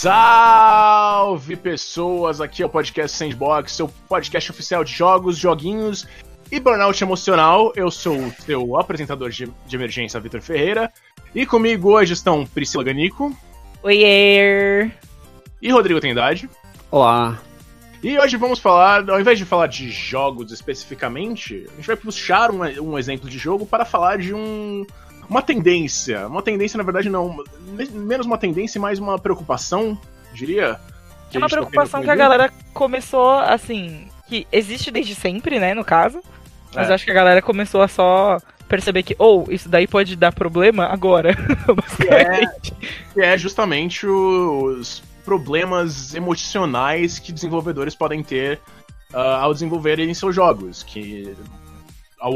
Salve pessoas, aqui é o podcast Sandbox, seu podcast oficial de jogos, joguinhos e burnout emocional. Eu sou o seu apresentador de, de emergência, Vitor Ferreira, e comigo hoje estão Priscila Ganico. Oiê! E Rodrigo Tendade. Olá. E hoje vamos falar, ao invés de falar de jogos especificamente, a gente vai puxar um, um exemplo de jogo para falar de um, uma tendência. Uma tendência, na verdade, não. Menos uma tendência e mais uma preocupação, diria. É uma tá preocupação tá que a galera começou, assim. Que existe desde sempre, né, no caso. Mas é. acho que a galera começou a só perceber que, ou, oh, isso daí pode dar problema agora. é, é justamente os problemas emocionais que desenvolvedores podem ter uh, ao desenvolverem seus jogos. Que. Ao,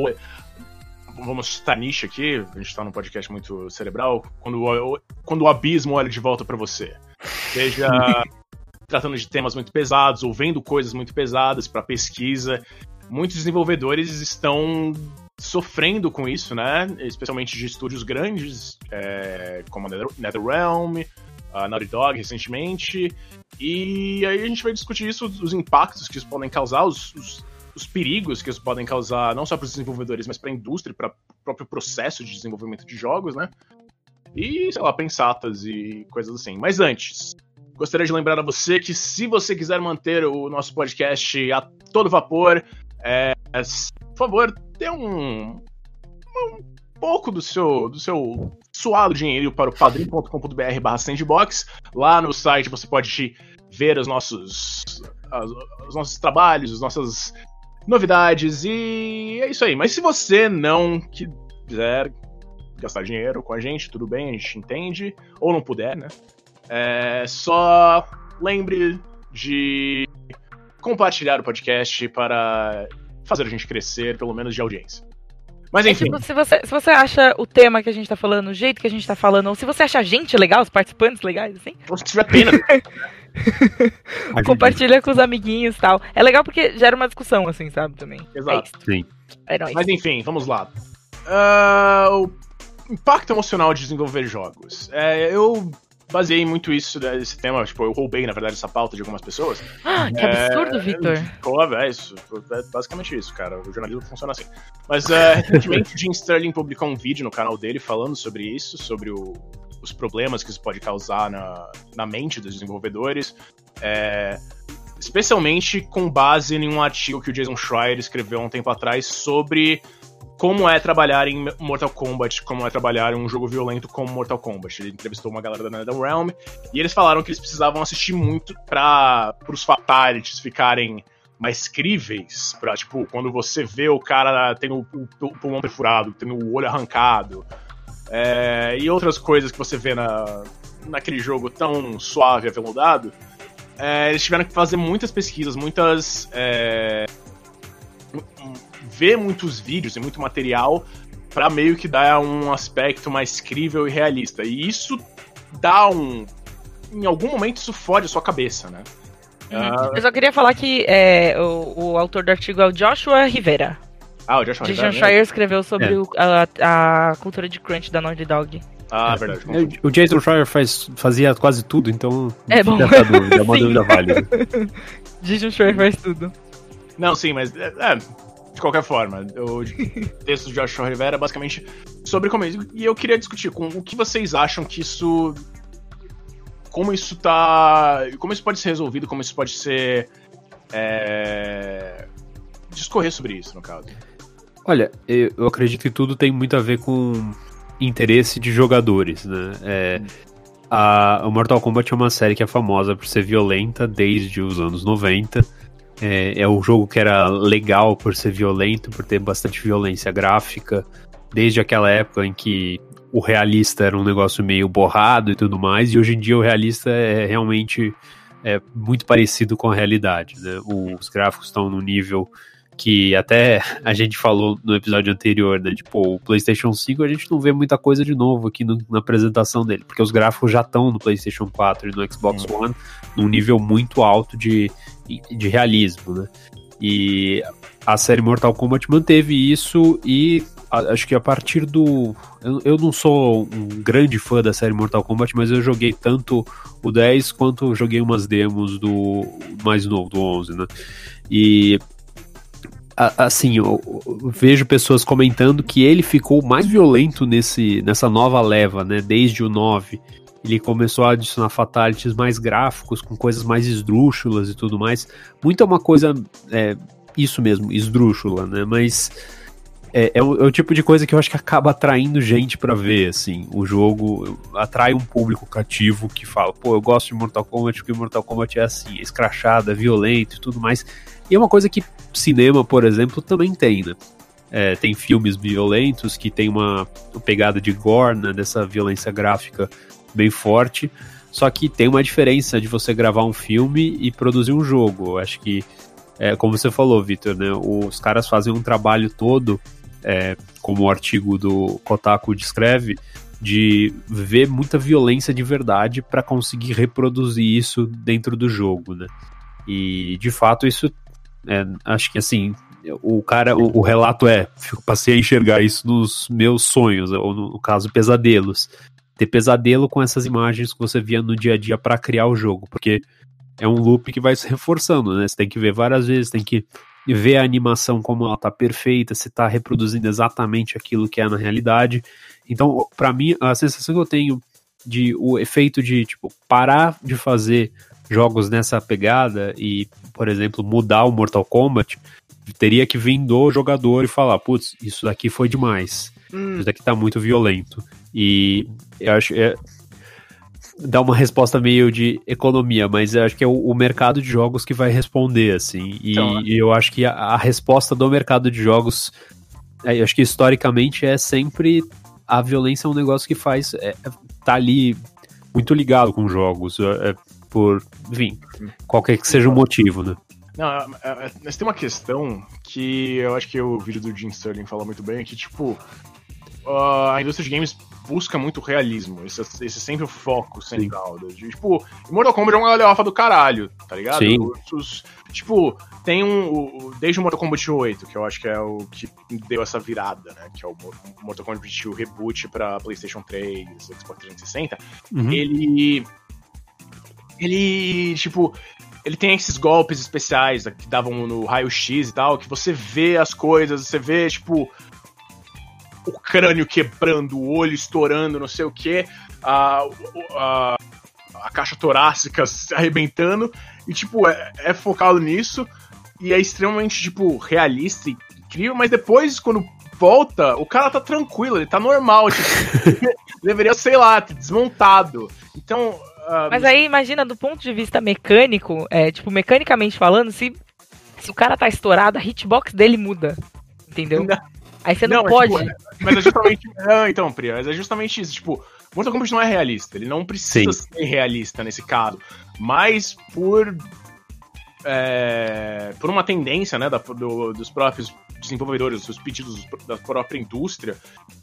vamos citar nicho aqui, a gente está num podcast muito cerebral, quando o, quando o abismo olha de volta para você. Seja tratando de temas muito pesados ou vendo coisas muito pesadas para pesquisa. Muitos desenvolvedores estão sofrendo com isso, né? Especialmente de estúdios grandes, é, como a NetherRealm, a Naughty Dog recentemente. E aí a gente vai discutir isso, os impactos que isso podem causar, os, os, os perigos que isso podem causar, não só para os desenvolvedores, mas para a indústria, para o próprio processo de desenvolvimento de jogos, né? E, sei lá, pensatas e coisas assim. Mas antes, gostaria de lembrar a você que se você quiser manter o nosso podcast a todo vapor, é, por favor, dê um, um pouco do seu, do seu suado dinheiro para o padrim.com.br barra sandbox. Lá no site você pode ver os nossos, os nossos trabalhos, as nossas novidades e é isso aí. Mas se você não quiser gastar dinheiro com a gente, tudo bem, a gente entende. Ou não puder, né? É, só lembre de compartilhar o podcast para fazer a gente crescer, pelo menos de audiência. Mas enfim. É, tipo, se, você, se você acha o tema que a gente tá falando, o jeito que a gente tá falando, ou se você acha a gente legal, os participantes legais, assim. Ou se tiver pena. Compartilha com os amiguinhos e tal. É legal porque gera uma discussão, assim, sabe? Também. Exato. É Sim. É nóis. Mas enfim, vamos lá. Uh, o impacto emocional de desenvolver jogos. É, eu baseei muito isso nesse tema, tipo, eu roubei, na verdade, essa pauta de algumas pessoas. Ah, que absurdo, é, Victor. Pô, é isso. É basicamente isso, cara. O jornalismo funciona assim. Mas, é, recentemente, o Jim Sterling publicou um vídeo no canal dele falando sobre isso, sobre o, os problemas que isso pode causar na, na mente dos desenvolvedores. É, especialmente com base em um artigo que o Jason Schreier escreveu um tempo atrás sobre como é trabalhar em Mortal Kombat, como é trabalhar em um jogo violento como Mortal Kombat. Ele entrevistou uma galera da NetherRealm e eles falaram que eles precisavam assistir muito para os fatalities ficarem mais críveis, pra, tipo, quando você vê o cara tendo o pulmão perfurado, tendo o olho arrancado, é, e outras coisas que você vê na, naquele jogo tão suave e aveludado, é, eles tiveram que fazer muitas pesquisas, muitas. É, ver muitos vídeos e muito material para meio que dar um aspecto mais crível e realista. E isso dá um. Em algum momento isso fode a sua cabeça, né? Uhum. Uh... Eu só queria falar que é, o, o, autor do artigo é o Joshua Rivera. Ah, o Joshua Rivera. Schreier escreveu sobre é. o, a, a, cultura de crunch da Naughty Dog. Ah, é, verdade. O Jason Schreier faz, fazia quase tudo, então. É bom. Dúvida, é uma dúvida válida. Jason Schreier faz tudo. Não, sim, mas. É, de qualquer forma, o texto de Joshua Rivera é basicamente sobre como E eu queria discutir com o que vocês acham que isso. Como isso tá. Como isso pode ser resolvido, como isso pode ser. É, discorrer sobre isso, no caso. Olha, eu acredito que tudo tem muito a ver com interesse de jogadores, né? É, a, o Mortal Kombat é uma série que é famosa por ser violenta desde os anos 90 é, é o jogo que era legal por ser violento, por ter bastante violência gráfica, desde aquela época em que o realista era um negócio meio borrado e tudo mais, e hoje em dia o realista é realmente é, muito parecido com a realidade. Né? Os gráficos estão no nível que até a gente falou no episódio anterior, né? Tipo, o PlayStation 5 a gente não vê muita coisa de novo aqui no, na apresentação dele, porque os gráficos já estão no PlayStation 4 e no Xbox. One num nível muito alto de, de realismo, né? E a série Mortal Kombat manteve isso e acho que a partir do. Eu, eu, não sou um grande fã da série Mortal Kombat, mas eu joguei tanto o 10 quanto joguei umas demos do mais novo, do 11, né? E. assim, eu, vejo pessoas comentando que ele ficou mais violento nesse, nessa nova leva, né? Desde o 9 ele começou a adicionar fatalities mais gráficos, com coisas mais esdrúxulas e tudo mais. Muito é uma coisa, é, isso mesmo, esdrúxula, né? Mas é, é, o, é, o, tipo de coisa que eu acho que acaba atraindo gente para ver, assim. O jogo atrai um público cativo que fala, pô, eu gosto de Mortal Kombat porque Mortal Kombat é assim, escrachado, é violento e tudo mais. E é uma coisa que cinema, por exemplo, também tem, né? É, tem filmes violentos que tem uma, uma pegada de gore, né, dessa violência gráfica bem forte. Só que tem uma diferença de você gravar um filme e produzir um jogo. Eu acho que, é, como você falou, Victor, né, os caras fazem um trabalho todo, é, como o artigo do Kotaku descreve, de ver muita violência de verdade para conseguir reproduzir isso dentro do jogo, né? E de fato isso, é, acho que assim, o cara, o, o, relato é, passei a enxergar isso nos meus sonhos, ou no, no caso pesadelos ter pesadelo com essas imagens que você via no dia a dia para criar o jogo, porque é um loop que vai se reforçando, né? Você tem que ver várias vezes, tem que ver a animação como ela tá perfeita, se tá reproduzindo exatamente aquilo que é na realidade. Então, para mim, a sensação que eu tenho de o efeito de tipo parar de fazer jogos nessa pegada e, por exemplo, mudar o Mortal Kombat, teria que vir do jogador e falar, putz, isso daqui foi demais. Hum. Isso daqui tá muito violento. E eu acho. É, dá uma resposta meio de economia, mas eu acho que é o, o mercado de jogos que vai responder, assim. E, então, e eu acho que a, a, resposta do mercado de jogos, é, eu acho que historicamente é sempre a violência é um negócio que faz. É, tá ali muito ligado com jogos. É, é por, enfim, qualquer que seja o motivo, né? Não, mas tem uma questão que eu acho que o vídeo do Jim Sterling fala muito bem, que, tipo, a indústria de games busca muito realismo. Esse, esse é sempre o foco central. De, tipo, Mortal Kombat é uma galhofa do caralho, tá ligado? Sim. Os, tipo, tem um. Desde o Mortal Kombat 8, que eu acho que é o que deu essa virada, né? Que é o Mortal Kombat o reboot pra PlayStation 3, Xbox 360. Uhum. Ele. Ele, tipo, ele tem esses golpes especiais que davam no raio-x e tal, que você vê as coisas, você vê, tipo, o crânio quebrando, o olho estourando, não sei o que, a, a, a caixa torácica se arrebentando, e tipo, é, é, focado nisso, e é extremamente, tipo, realista e incrível, mas depois, quando volta, o cara tá tranquilo, ele tá normal, tipo, deveria, sei lá, ter desmontado. Então. Uh, mas aí, imagina, do ponto de vista mecânico, é, tipo, mecanicamente falando, se, se o cara tá estourado, a hitbox dele muda. Entendeu? Não. Aí você não, não pode. Tipo, mas é justamente. não, então, Priya, mas é justamente isso. Tipo, Mortal Kombat não é realista. Ele não precisa Sim. ser realista nesse caso. Mas por. É, por uma tendência, né, da, do, dos próprios desenvolvedores, dos pedidos da própria indústria,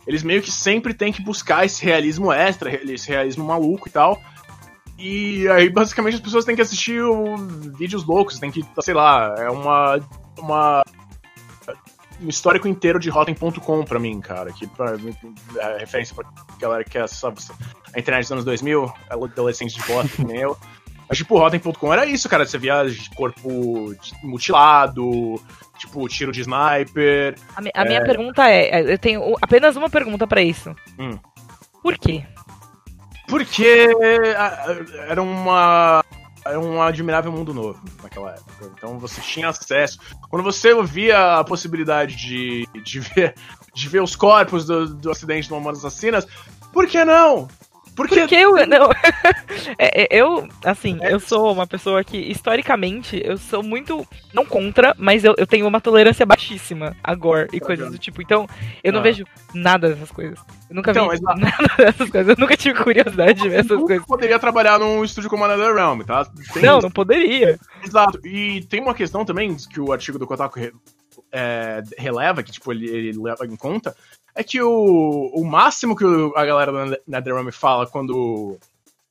eles meio que sempre têm que buscar esse realismo extra, esse realismo maluco e tal. E aí, basicamente, as pessoas têm que assistir o, vídeos loucos, tem que, sei lá, é uma, uma um histórico inteiro de Rotten.com pra mim, cara. Que pra, é referência pra galera que é, sabe, a internet dos anos 2000, adolescente de bosta, que nem eu. Mas, tipo, Rotten.com era isso, cara. Você via corpo mutilado, tipo, tiro de sniper. A, mi a é... minha pergunta é: é eu tenho apenas uma pergunta para isso. Hum. Por quê? Porque era uma era um admirável mundo novo naquela época. Então você tinha acesso. Quando você ouvia a possibilidade de, de, ver, de ver os corpos do, do acidente de uma assassinas, por que não? Porque, Porque eu. Não, é, é, eu, assim, é. eu sou uma pessoa que, historicamente, eu sou muito. Não contra, mas eu, eu tenho uma tolerância baixíssima a gore e coisas do tipo. Então, eu não ah. vejo nada dessas coisas. Eu nunca então, vi nada dessas coisas. Eu nunca tive curiosidade de ver essas coisas. poderia trabalhar num estúdio como a Realm, tá? Tem... Não, não poderia. Exato. E tem uma questão também que o artigo do Kotaku é, releva, que tipo, ele, ele leva em conta, é que o, o máximo que a galera da NetherRealm fala quando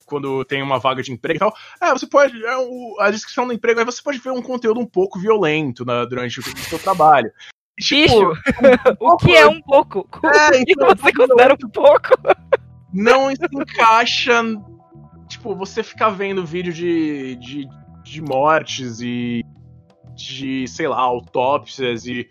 quando tem uma vaga de emprego e tal, é, você pode. É, o, a descrição do emprego aí você pode ver um conteúdo um pouco violento né, durante o seu trabalho. Bicho, o que é um pouco? É, o que então, você considera um pouco? não se encaixa. Tipo, você ficar vendo vídeo de, de, de mortes e de, sei lá, autópsias e,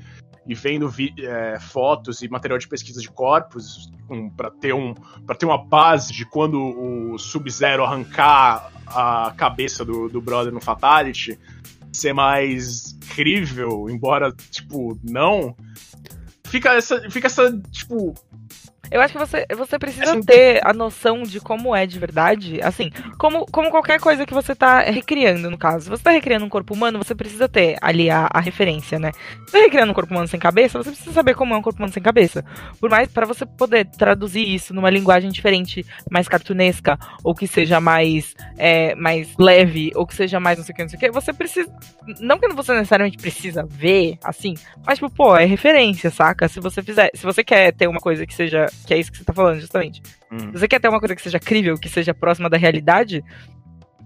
e vendo é, fotos e material de pesquisa de corpos um, para ter, um, ter uma base de quando o Sub-Zero arrancar a cabeça do, do brother no Fatality ser mais crível, embora, tipo, não. Fica essa, fica essa tipo, eu acho que você, você precisa ter a noção de como é de verdade. Assim, como, como qualquer coisa que você tá recriando, no caso. Se você tá recriando um corpo humano, você precisa ter ali a, a referência, né? Se você tá recriando um corpo humano sem cabeça, você precisa saber como é um corpo humano sem cabeça. Por mais, para você poder traduzir isso numa linguagem diferente, mais cartunesca, ou que seja mais, é, mais leve, ou que seja mais não sei o que, não sei o que, você precisa. Não que você necessariamente precisa ver, assim, mas, tipo, pô, é referência, saca? Se você fizer. Se você quer ter uma coisa que seja que é isso que você tá falando, justamente. Hum. Se você quer ter uma coisa que seja crível, que seja próxima da realidade,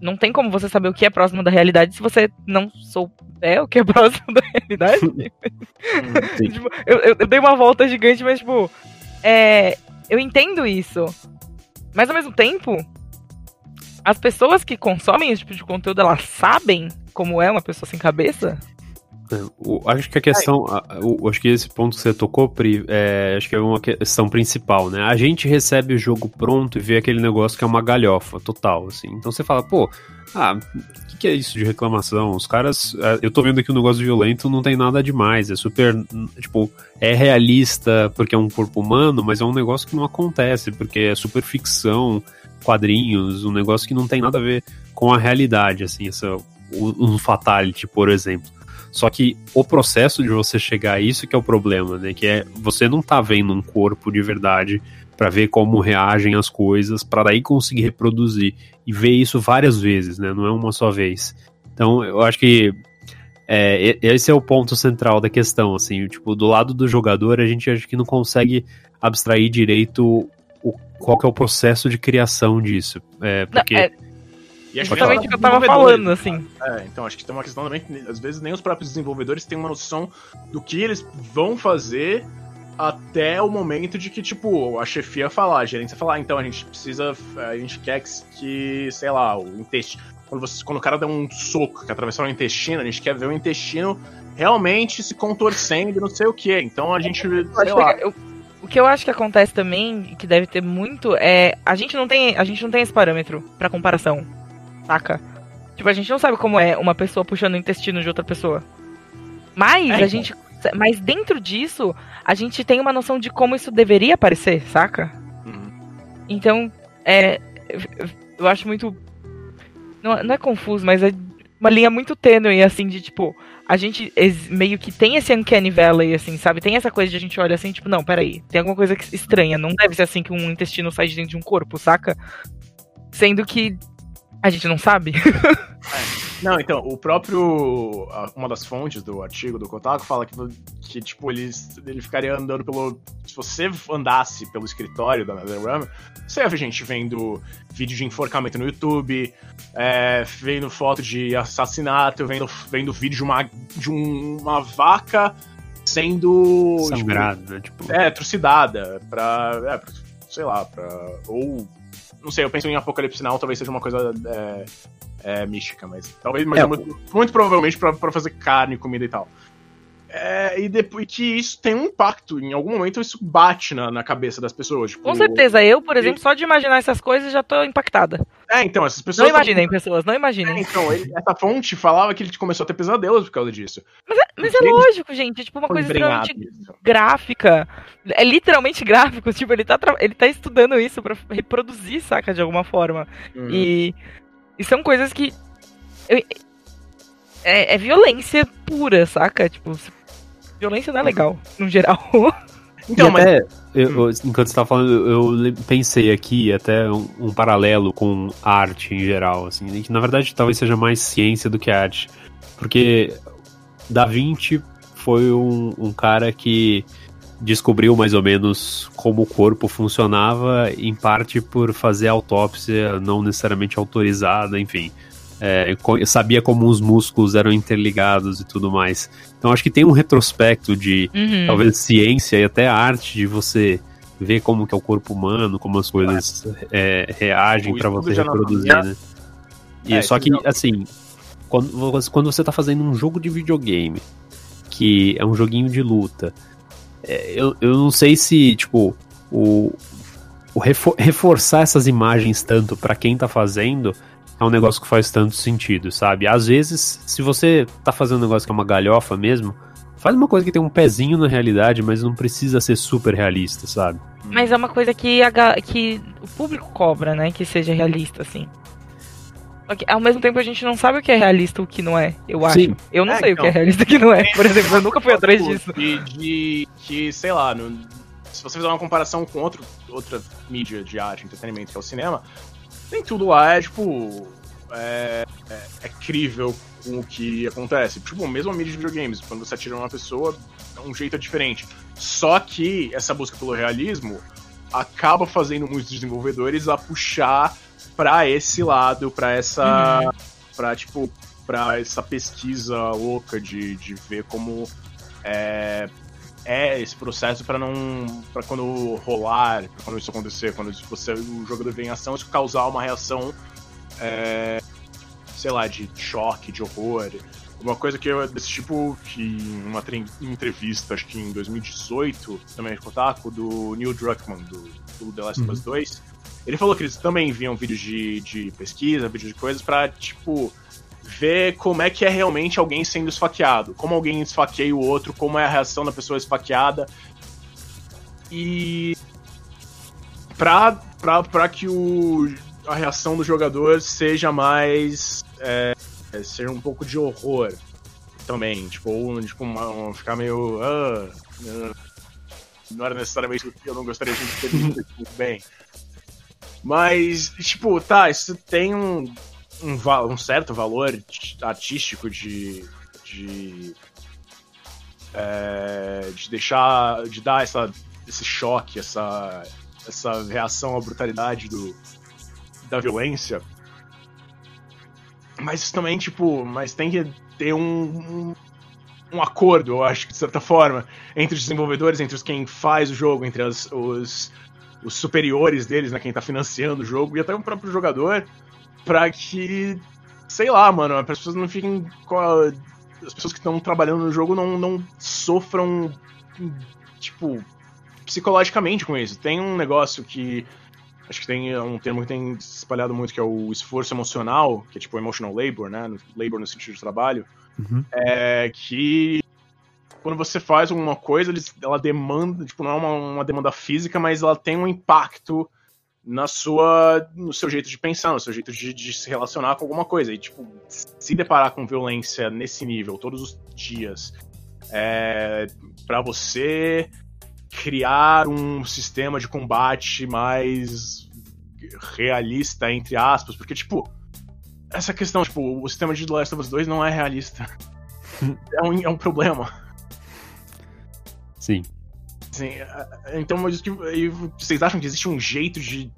não tem como você saber o que é próximo da realidade se você não souber o que é próximo da realidade. Hum, tipo, eu, eu, eu, dei uma volta gigante, mas, tipo, é, eu entendo isso. Mas ao mesmo tempo, as pessoas que consomem esse tipo de conteúdo, elas sabem como é uma pessoa sem cabeça? O, acho que a questão, o, acho que esse ponto que você tocou, Pri, é, acho que é uma questão principal, né? A gente recebe o jogo pronto e vê aquele negócio que é uma galhofa total, assim. Então você fala, pô, ah, o que, que, é isso de reclamação? Os caras, é, eu tô vendo aqui um negócio violento, não tem nada demais, é super, tipo, é realista porque é um corpo humano, mas é um negócio que não acontece porque é super ficção, quadrinhos, um negócio que não tem nada a ver com a realidade, assim, essa, um fatality, por exemplo. Só que o processo de você chegar a isso que é o problema, né? Que é você não tá vendo um corpo de verdade para ver como reagem as coisas, para daí conseguir reproduzir e ver isso várias vezes, né? Não é uma só vez. Então, eu acho que é, esse é o ponto central da questão, assim, tipo, do lado do jogador, a gente acha que não consegue abstrair direito o, qual é o processo de criação disso. É, porque... Não, é e justamente o que eu tava falando, assim. É, então acho que tem uma questão também que às vezes nem os próprios desenvolvedores têm uma noção do que eles vão fazer até o momento de que, tipo, a chefia falar, a gerência falar, ah, então a gente precisa, a gente quer que, sei lá, o intestino. Quando, você, quando o cara dá um soco que atravessou o intestino, a gente quer ver o intestino realmente se contorcendo, não sei o que. Então a gente, sei lá. Eu, o que eu acho que acontece também, que deve ter muito, é a gente não tem, a gente não tem esse parâmetro para comparação saca? Tipo, a gente não sabe como é uma pessoa puxando o intestino de outra pessoa. Mas é, a então. gente. Mas dentro disso, a gente tem uma noção de como isso deveria parecer, saca? Uhum. Então, é. Eu acho muito. Não, não é confuso, mas é uma linha muito tênue, assim, de tipo, a gente meio que tem esse uncanny valley, assim, sabe? Tem essa coisa de a gente olha assim, tipo, não, peraí, tem alguma coisa estranha, não deve ser assim que um intestino sai de dentro de um corpo, saca? Sendo que a gente não sabe? É. Não, então, o próprio. Uma das fontes do artigo do Kotaku fala que, que tipo, ele, ele ficaria andando pelo. Se você andasse pelo escritório da NetherRealm, você ia ver gente vendo vídeo de enforcamento no YouTube, é, vendo foto de assassinato, vendo, vendo vídeo de uma, de uma vaca sendo. Sangrada, tipo. tipo... É, trucidada, pra. É, pra, sei lá, pra. Ou não sei, eu penso em Apocalipse Now, talvez seja uma coisa é, é, mística, mas talvez, mas é, muito, muito, provavelmente para fazer carne, comida e tal. É, e depois que isso tem um impacto, em algum momento isso bate na, na cabeça das pessoas. Tipo, Com certeza, eu, por exemplo, só de imaginar essas coisas já tô impactada. É, então, essas pessoas. Não imaginem, pessoas, não imaginem. É, então, ele, essa fonte falava que ele começou a ter pesadelos por causa disso. Mas é, mas é lógico, gente, é tipo uma coisa extremamente gráfica. É literalmente gráfico, tipo, ele tá, ele tá estudando isso para reproduzir, saca, de alguma forma. Uhum. E, e são coisas que. Eu, é, é, violência pura, saca? Tipo, violência não é legal, no geral. Então, mas... até, eu, enquanto você tava falando, eu pensei aqui até um, um, paralelo com arte em geral, assim, que na verdade talvez seja mais ciência do que arte. Porque Da Vinci foi um, um cara que descobriu mais ou menos como o corpo funcionava, em parte por fazer autópsia não necessariamente autorizada, enfim. É, sabia como os músculos eram interligados e tudo mais. Então acho que tem um retrospecto de uhum. talvez ciência e até arte de você ver como que é o corpo humano, como as coisas é, reagem para você reproduzir, né? E é, só que, assim, quando, quando você tá fazendo um jogo de videogame, que é um joguinho de luta, é, eu, eu não sei se, tipo, o, o refor reforçar essas imagens tanto para quem tá fazendo é um negócio que faz tanto sentido, sabe? Às vezes, se você tá fazendo um negócio que é uma galhofa mesmo, faz uma coisa que tem um pezinho na realidade, mas não precisa ser super realista, sabe? Mas é uma coisa que, a, que o público cobra, né? Que seja realista, assim. Ao mesmo tempo a gente não sabe o que é realista e o que não é, eu acho. Sim. Eu não é, sei então, o que é então. realista e o que não é. Por exemplo, eu nunca fui atrás disso. De, de que, sei lá, no, se você fizer uma comparação com outro, outra mídia de arte, entretenimento, que é o cinema, nem tudo lá é, tipo, é, é, é crível com o que acontece. Tipo, mesmo a mídia de videogames, quando você atira uma pessoa, é um jeito diferente. Só que essa busca pelo realismo acaba fazendo muitos desenvolvedores a puxar para esse lado, para essa. Uhum. para tipo, para essa pesquisa louca de, de ver como é, é esse processo para não. para quando rolar, pra quando isso acontecer, quando você, o jogador vem em ação, isso causar uma reação. É, sei lá, de choque, de horror. Uma coisa que eu, desse tipo, que em uma entrevista, acho que em 2018, também de Kotaku, do Neil Druckmann, do, do The Last of Us 2, uhum. ele falou que eles também viam vídeos de, de pesquisa, vídeos de coisas, pra, tipo, ver como é que é realmente alguém sendo esfaqueado. Como alguém esfaqueia o outro, como é a reação da pessoa esfaqueada. E. Pra, pra, pra que o, a reação do jogador seja mais. É, seja um pouco de horror também. Tipo, ou tipo, uma, uma, ficar meio. Ah, não era necessariamente o que eu não gostaria de ter muito bem. Mas, tipo, tá, isso tem um um, um certo valor artístico de. de. É, de deixar. de dar essa, esse choque, essa, essa reação à brutalidade do, da violência. Mas também, tipo, mas tem que ter um, um, um, acordo, eu acho de certa forma, entre os desenvolvedores, entre os quem faz o jogo, entre as, os, os superiores deles, né, quem tá financiando o jogo, e até o próprio jogador, pra que, sei lá, mano, as pessoas não fiquem. As pessoas que estão trabalhando no jogo não, não sofram, tipo, psicologicamente com isso. Tem um negócio que. Acho que tem um termo que tem espalhado muito, que é o esforço emocional, que é tipo emotional labor, né? Labor no sentido de trabalho. Uhum. É que quando você faz alguma coisa, ela demanda, tipo, não é uma, uma demanda física, mas ela tem um impacto na sua no seu jeito de pensar, no seu jeito de, de, se relacionar com alguma coisa. E, tipo, se deparar com violência nesse nível todos os dias, é, para você criar um sistema de combate mais realista, entre aspas, porque, tipo, essa questão, tipo, o sistema de The Last of Us 2 não é realista. é, um, é um problema. Sim. Sim, então, mas que, vocês acham que existe um jeito de.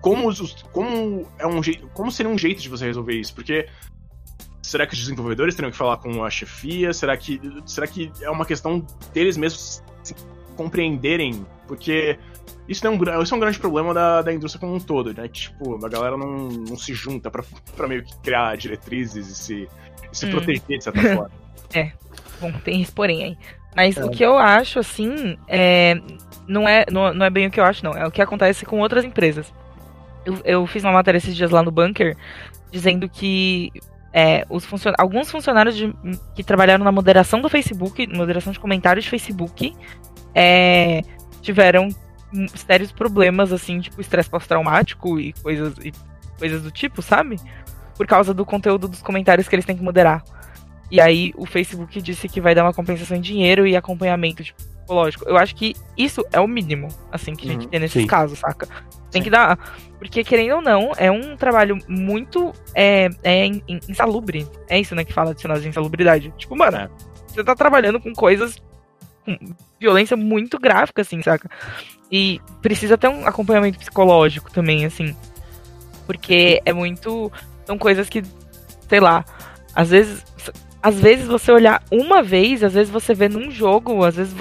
Como, como é um jeito. Como seria um jeito de você resolver isso? Porque. Será que os desenvolvedores teriam que falar com a chefia? Será que, será que é uma questão deles mesmos se compreenderem? Porque isso é um, isso é um grande problema da, da indústria como um todo, né? Tipo, a galera não, não se junta pra meio que criar diretrizes e se, e se hum. proteger de certa forma. É. Bom, tem esse porém aí. Mas é. o que eu acho, assim, é, não, é, não, não é bem o que eu acho, não. É o que acontece com outras empresas. Eu, eu fiz uma matéria esses dias lá no Bunker dizendo que é, os funcion... alguns funcionários de... que trabalharam na moderação do Facebook, moderação de comentários de Facebook, é, tiveram sérios problemas, assim, tipo estresse pós-traumático e coisas, e coisas do tipo, sabe? Por causa do conteúdo dos comentários que eles têm que moderar. E aí o Facebook disse que vai dar uma compensação em dinheiro e acompanhamento tipo, psicológico. Eu acho que isso é o mínimo, assim, que a gente uhum, tem nesses sim. casos, saca? Tem sim. que dar. Porque, querendo ou não, é um trabalho muito é, é insalubre. É isso, né, que fala de sinais de insalubridade. Tipo, mano, é. você tá trabalhando com coisas. com violência muito gráfica, assim, saca? E precisa ter um acompanhamento psicológico também, assim. Porque é muito são coisas que, sei lá, às vezes às vezes você olhar uma vez, às vezes você vê num jogo, às vezes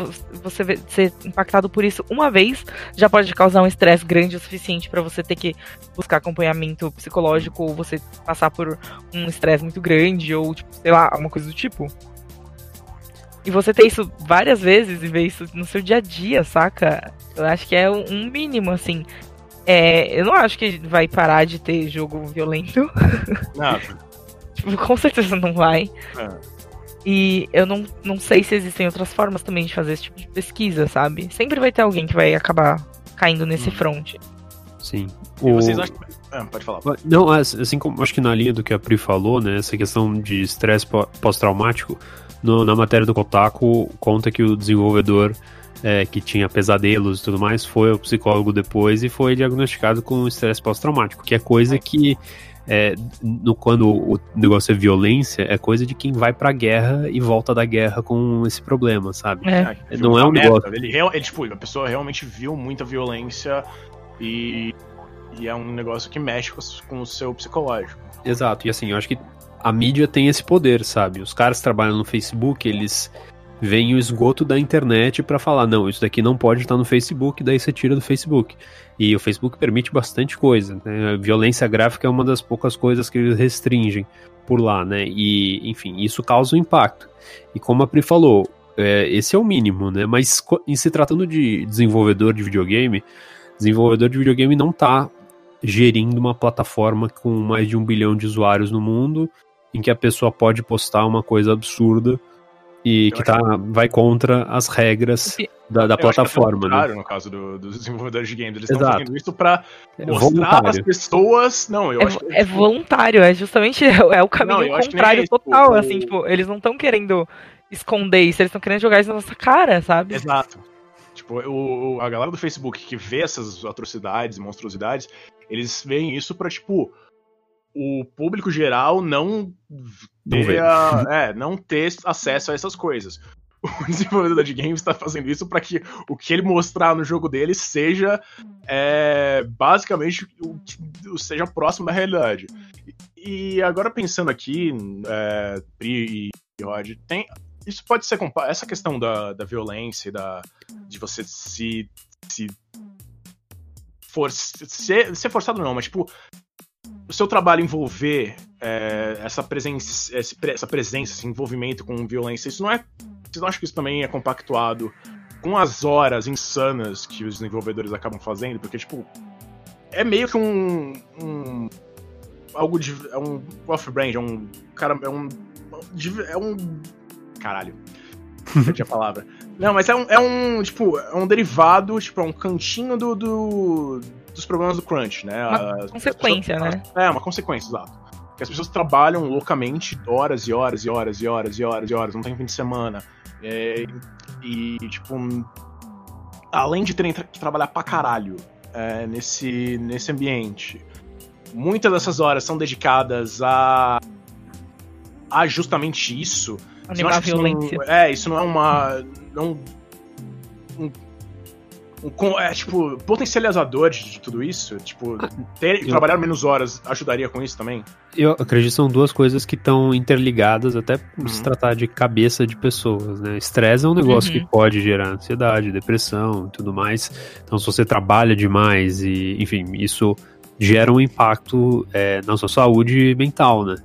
você vê, ser impactado por isso uma vez, já pode causar um estresse grande o suficiente para você ter que buscar acompanhamento psicológico ou você passar por um estresse muito grande ou, tipo, sei lá, alguma coisa do tipo. E você ter isso várias vezes e ver isso no seu dia a dia, saca? Eu acho que é um mínimo, assim. É, eu não acho que vai parar de ter jogo violento. Não. com certeza não vai. É. E eu não, não sei se existem outras formas também de fazer esse tipo de pesquisa, sabe? Sempre vai ter alguém que vai acabar caindo nesse hum. front. Sim. O... vocês acham... Ah, pode falar. Não, assim como acho que na linha do que a Pri falou, né? Essa questão de estresse pós-traumático na matéria do Kotaku, conta que o desenvolvedor é, que tinha pesadelos e tudo mais foi ao psicólogo depois e foi diagnosticado com estresse pós-traumático, que é coisa que é, no, quando o negócio é violência, é coisa de quem vai pra guerra e volta da guerra com esse problema, sabe? É. é não é um negócio. Ele, ele, tipo, a pessoa realmente viu muita violência e, e é um negócio que mexe com, com o seu psicológico. Exato, e assim, eu acho que a mídia tem esse poder, sabe? Os caras que trabalham no Facebook, eles veem o esgoto da internet para falar, não, isso daqui não pode estar no Facebook, daí você tira do Facebook. E o Facebook permite bastante coisa, né? Violência gráfica é uma das poucas coisas que eles restringem por lá, né? E, enfim, isso causa um impacto. E como a Pri falou, é, esse é o mínimo, né? Mas em se tratando de desenvolvedor de videogame, desenvolvedor de videogame não está gerindo uma plataforma com mais de um bilhão de usuários no mundo em que a pessoa pode postar uma coisa absurda e que tá, vai contra as regras da, da plataforma. Acho que é né? no caso do, dos desenvolvedores de games. Eles estão fazendo isso pra é mostrar é as pessoas. Não, eu é, acho que, é voluntário, é justamente é o caminho não, contrário é total. assim, tipo, eles não estão querendo esconder isso, eles estão querendo jogar isso na nossa cara, sabe? Exato. Tipo, o, a galera do Facebook que vê essas atrocidades, monstruosidades, eles veem isso pra, tipo, o público geral não ter, a, é, não ter acesso a essas coisas. O desenvolvedor de games está fazendo isso para que o que ele mostrar no jogo dele seja é, basicamente o, seja próximo da realidade. E, agora pensando aqui, é, Pri e Rod, tem, isso pode ser essa questão da, da violência, da, de você se, se for, ser, ser forçado não, mas tipo o seu trabalho envolver é, essa presença, essa presença, esse envolvimento com violência, isso não é. Vocês não acham que isso também é compactuado com as horas insanas que os desenvolvedores acabam fazendo? Porque, tipo, é meio que um. um algo de. É um off-brand, é um. Cara, é um. É um. Caralho. Perdi a palavra. Não, mas é um, é um. Tipo, é um derivado, tipo, é um cantinho do, do dos problemas do crunch, né? Uma as, consequência, pessoas, né? É, uma consequência, exato. Que as pessoas trabalham loucamente horas e horas e horas e horas e horas e horas, não tem fim de semana. É, e, tipo, além de terem que trabalhar pra caralho é, nesse, nesse ambiente, muitas dessas horas são dedicadas a, a justamente isso. Animar violência. Isso não, é, isso não é uma. Não, um, é, tipo, potencializador de, de tudo isso? Tipo, ter, eu, trabalhar menos horas ajudaria com isso também? Eu acredito que são duas coisas que estão interligadas, até por uhum. se tratar de cabeça de pessoas, né? Estresse é um negócio uhum. que pode gerar ansiedade, depressão e tudo mais. Então, se você trabalha demais e, enfim, isso gera um impacto é, na sua saúde mental, né?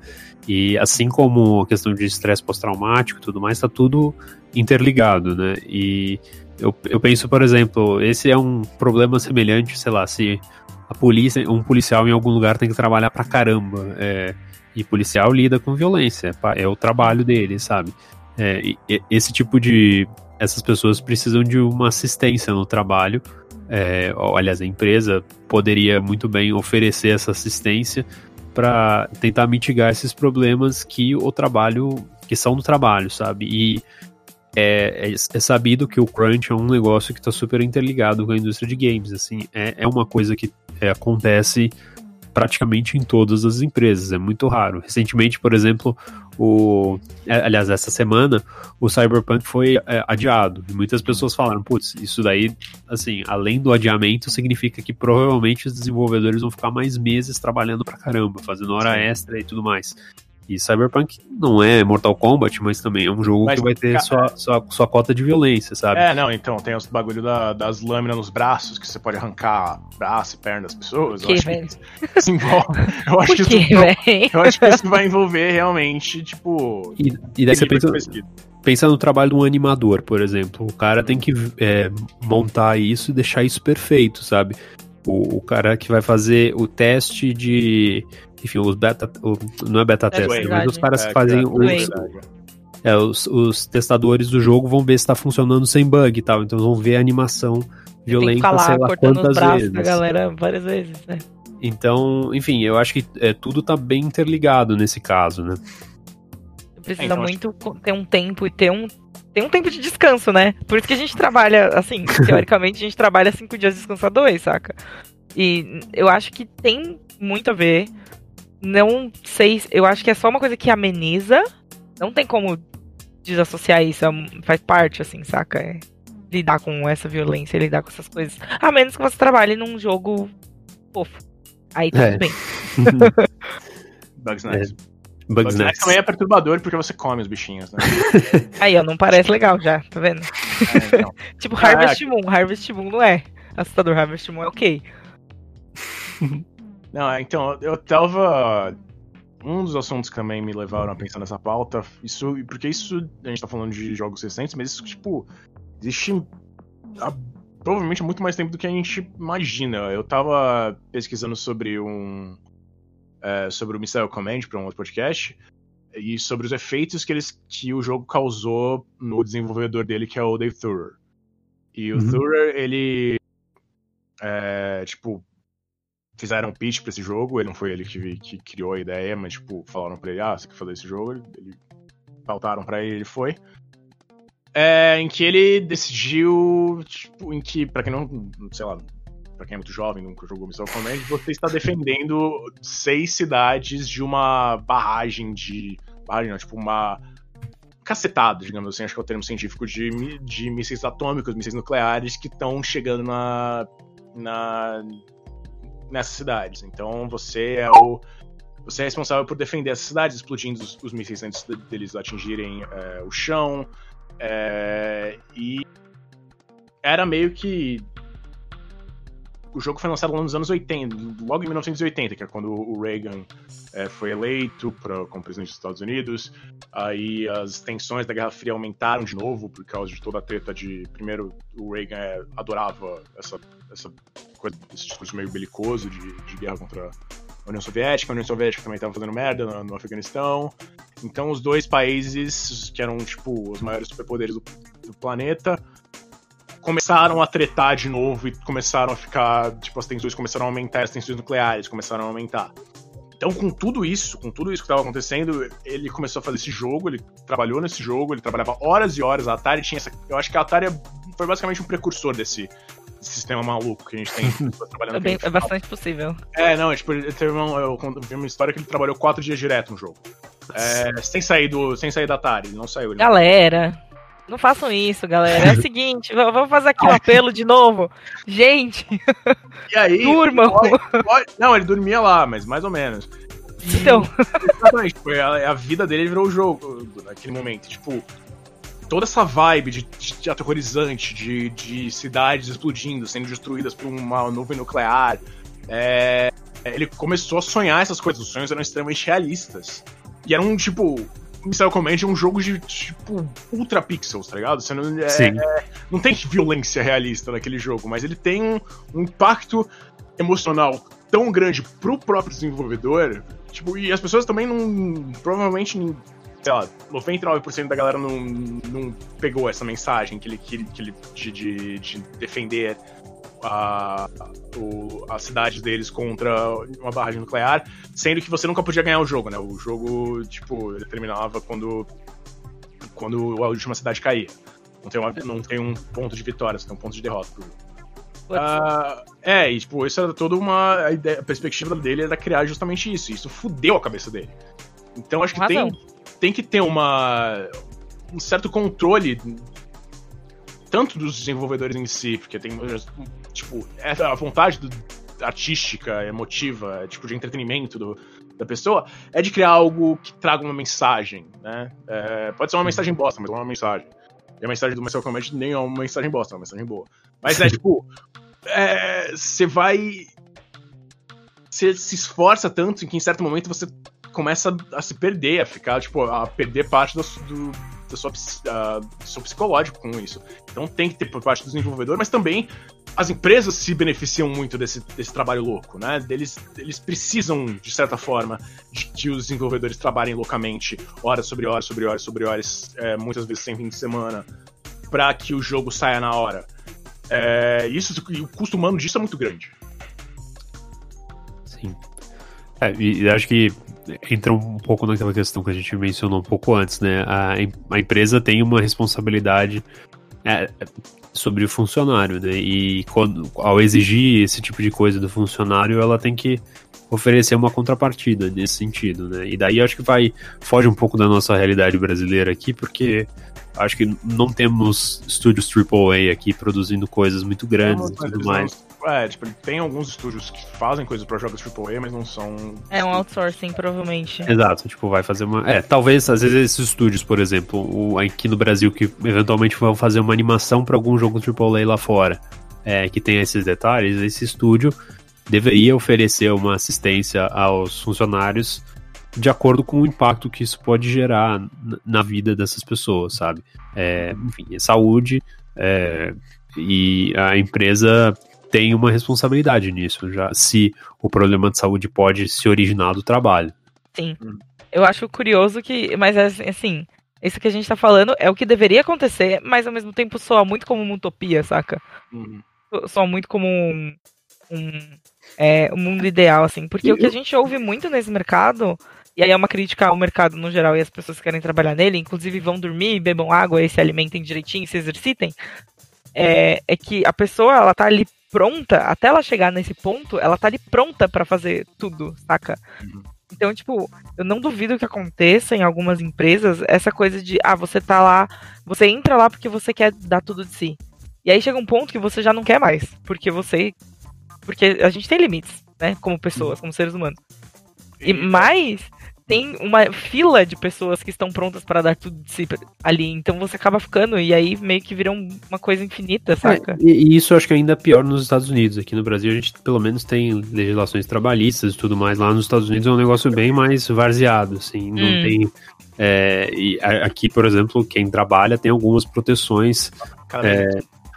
E assim como a questão de estresse pós-traumático e tudo mais, tá tudo interligado, né? E eu, eu penso, por exemplo, esse é um problema semelhante, sei lá, se a polícia, um policial em algum lugar tem que trabalhar pra caramba. É, e policial lida com violência, é, é o trabalho dele, sabe? É, esse tipo de. Essas pessoas precisam de uma assistência no trabalho. É, aliás, a empresa poderia muito bem oferecer essa assistência para tentar mitigar esses problemas que o trabalho, que são do trabalho, sabe? E é, é, é, sabido que o crunch é um negócio que está super interligado com a indústria de games, assim, é, é uma coisa que é, acontece praticamente em todas as empresas, é muito raro. Recentemente, por exemplo, o. é, Aliás, essa semana, o Cyberpunk foi é, adiado. E muitas pessoas falaram, putz, isso daí, assim, além do adiamento, significa que provavelmente os desenvolvedores vão ficar mais meses trabalhando pra caramba, fazendo hora extra e tudo mais. E Cyberpunk não é Mortal Kombat, mas também é um jogo Mas, que vai ter cara- sua, sua, sua cota de violência, sabe? É, não, então, tem os bagulho da- das lâminas nos braços, que você pode arrancar braço e perna das pessoas. eu Que, acho velho? que isso envolve. Eu acho que isso velho? Eu acho que isso vai envolver realmente, tipo. E, e daí você pensa, pensa no trabalho de um animador, por exemplo. O cara tem que é, montar isso e deixar isso perfeito, sabe? O, o cara que vai fazer o teste de. Enfim, os beta. o- não é beta É teste, verdade. mas os caras É, que fazem é, os, verdade. é, os, os testadores do jogo vão ver se tá funcionando sem bug e tal. Então vão ver a animação violenta, ficar lá sei lá quantas braços vezes. da galera várias vezes, né? Então, enfim, eu acho que é, tudo tá bem interligado nesse caso, né? Precisa Então, muito co- ter um tempo e ter um. Tem um tempo de descanso, né? Por isso que a gente trabalha, assim, teoricamente, a gente trabalha cinco dias descansa dois, saca? E eu acho que tem muito a ver. Não sei, se- eu acho que é só uma coisa que ameniza. Não tem como desassociar isso, é faz parte, assim, saca? É lidar com essa violência, lidar com essas coisas. A menos que você trabalhe num jogo fofo. Aí tudo É. bem. Bugs Nice. Bugs Bugs Nice também é perturbador porque você come os bichinhos, né? Aí, ó, não parece legal já, tá vendo? É, então. Tipo, Harvest Moon. Harvest Moon não é assustador. Harvest Moon é ok. Não, é, então, eu tava. Um dos assuntos que também me levaram a pensar nessa pauta, isso, porque isso, a gente tá falando de jogos recentes, mas isso, tipo, existe há provavelmente há muito mais tempo do que a gente imagina. Eu tava pesquisando sobre um. é, sobre o Missile Command pra um outro podcast, e sobre os efeitos que, eles, que o jogo causou no desenvolvedor dele, que é o Dave Thurer. E o Uhum. Thurer, ele. É, tipo, fizeram um pitch pra esse jogo, ele não foi ele que, que criou a ideia, mas, tipo, falaram pra ele, ah, você quer fazer esse jogo? Ele, ele pautaram pra ele, ele foi. É, em que ele decidiu, tipo, em que, pra quem não, sei lá, pra quem é muito jovem, nunca jogou Missile Command, você está defendendo seis cidades de uma barragem de, barragem não, tipo, uma cacetada, digamos assim, acho que é o termo científico, de, de mísseis atômicos, mísseis nucleares que estão chegando na, na nessas cidades. Então você é o você é responsável por defender essas cidades, explodindo os, os mísseis antes de- deles atingirem é, o chão. é, e era meio que o jogo foi lançado nos anos 80, logo em 1980, que é quando o Reagan é, foi eleito pra, como presidente dos Estados Unidos. Aí as tensões da Guerra Fria aumentaram de novo por causa de toda a treta de. Primeiro, o Reagan é, adorava essa, essa coisa, esse discurso meio belicoso de, de guerra contra a União Soviética. A União Soviética também estava fazendo merda no, no Afeganistão. Então, os dois países, que eram, tipo, os maiores superpoderes do, do planeta, começaram a tretar de novo e começaram a ficar. Tipo, as tensões começaram a aumentar, as tensões nucleares começaram a aumentar. Então, com tudo isso, com tudo isso que estava acontecendo, ele começou a fazer esse jogo, ele trabalhou nesse jogo, ele trabalhava horas e horas. A Atari tinha essa. Eu acho que a Atari foi basicamente um precursor desse, desse sistema maluco que a gente tem pessoas trabalhando É, bem- é bastante possível. É, não, tipo, ele teve uma, eu vi uma história que ele trabalhou quatro dias direto no jogo. É, sem sair do. Sem sair da Atari, ele não saiu. Ele Galera, não façam isso, galera. É o seguinte, vamos fazer aqui um apelo de novo. Gente, E aí. durmam. pode- pode- não, ele dormia lá, mas mais ou menos. Então, Exatamente, foi a, a vida dele virou o jogo naquele momento. Tipo, toda essa vibe de, de aterrorizante, de, de cidades explodindo, sendo destruídas por uma nuvem nuclear. é, ele começou a sonhar essas coisas. Os sonhos eram extremamente realistas. E era um tipo. Missile Command é um jogo de, tipo, ultra pixels, tá ligado? Você não, é, Sim. não tem violência realista naquele jogo, mas ele tem um, um impacto emocional tão grande pro próprio desenvolvedor, tipo, e as pessoas também não. Provavelmente, sei lá, 99% da galera não, não pegou essa mensagem que ele, que que ele de, de, de defender a, o, a cidade deles contra uma barragem nuclear, sendo que você nunca podia ganhar o jogo, né? O jogo, tipo, ele terminava quando, quando a última cidade caía. Não tem, uma, não tem um ponto de vitória, você tem um ponto de derrota pro jogo. Uh, é, e tipo, isso era toda uma. A, ideia, a perspectiva dele era criar justamente isso. Isso fudeu a cabeça dele. Então acho que tem, tem que ter uma. um certo controle. Tanto dos desenvolvedores em si, porque tem. Tipo, a vontade do, artística, emotiva, tipo, de entretenimento do, da pessoa, é de criar algo que traga uma mensagem, né? É, pode ser uma mensagem bosta, mas é uma mensagem. E a mensagem do Marcel Comet nem é uma mensagem bosta, é uma mensagem boa. Mas é tipo, você é, vai. Você se esforça tanto que em certo momento você começa a se perder, a ficar, tipo, a perder parte do, do, do, seu, uh, do seu psicológico com isso. Então tem que ter por parte do desenvolvedor, mas também as empresas se beneficiam muito desse, desse trabalho louco, né? Eles, eles precisam, de certa forma, de que os desenvolvedores trabalhem loucamente, horas sobre horas, sobre horas, sobre horas, é, muitas vezes sem fim de semana, para que o jogo saia na hora. É, isso, o custo humano disso é muito grande. Sim. É, e acho que entra um pouco naquela questão que a gente mencionou um pouco antes, né? A, a empresa tem uma responsabilidade é, sobre o funcionário, né? E quando, ao exigir esse tipo de coisa do funcionário, ela tem que oferecer uma contrapartida nesse sentido, né? E daí acho que vai foge um pouco da nossa realidade brasileira aqui, porque acho que não temos estúdios AAA aqui produzindo coisas muito grandes e tudo mais. É, tipo, tem alguns estúdios que fazem coisas para jogos AAA, mas não são. É um outsourcing, provavelmente. Exato, tipo, vai fazer uma. É, talvez, às vezes, esses estúdios, por exemplo, o, aqui no Brasil, que eventualmente vão fazer uma animação para algum jogo AAA lá fora, é, que tem esses detalhes, esse estúdio deveria oferecer uma assistência aos funcionários de acordo com o impacto que isso pode gerar na vida dessas pessoas, sabe? É, enfim, é saúde é, e a empresa tem uma responsabilidade nisso, já se o problema de saúde pode se originar do trabalho. Sim. Eu acho curioso que, mas é assim, isso que a gente tá falando é o que deveria acontecer, mas ao mesmo tempo soa muito como uma utopia, saca? Uhum. Soa muito como um, um, é, um mundo ideal, assim. Porque o que a gente ouve muito nesse mercado e aí é uma crítica ao mercado no geral e as pessoas que querem trabalhar nele, inclusive vão dormir, bebam água e se alimentem direitinho, se exercitem. É, é que a pessoa, ela tá ali pronta, até ela chegar nesse ponto, ela tá ali pronta para fazer tudo, saca? Uhum. Então, tipo, eu não duvido que aconteça em algumas empresas essa coisa de, ah, você tá lá, você entra lá porque você quer dar tudo de si. E aí chega um ponto que você já não quer mais, porque você. Porque a gente tem limites, né? Como pessoas, como seres humanos. E mais, tem uma fila de pessoas que estão prontas para dar tudo de si ali. Então você acaba ficando e aí meio que vira uma coisa infinita, saca? É, e, isso eu acho que é ainda pior nos Estados Unidos. Aqui no Brasil a gente pelo menos tem legislações trabalhistas e tudo mais. Lá nos Estados Unidos é um negócio bem mais varzeado, assim. Não hum. tem. É, e aqui, por exemplo, quem trabalha tem algumas proteções. É,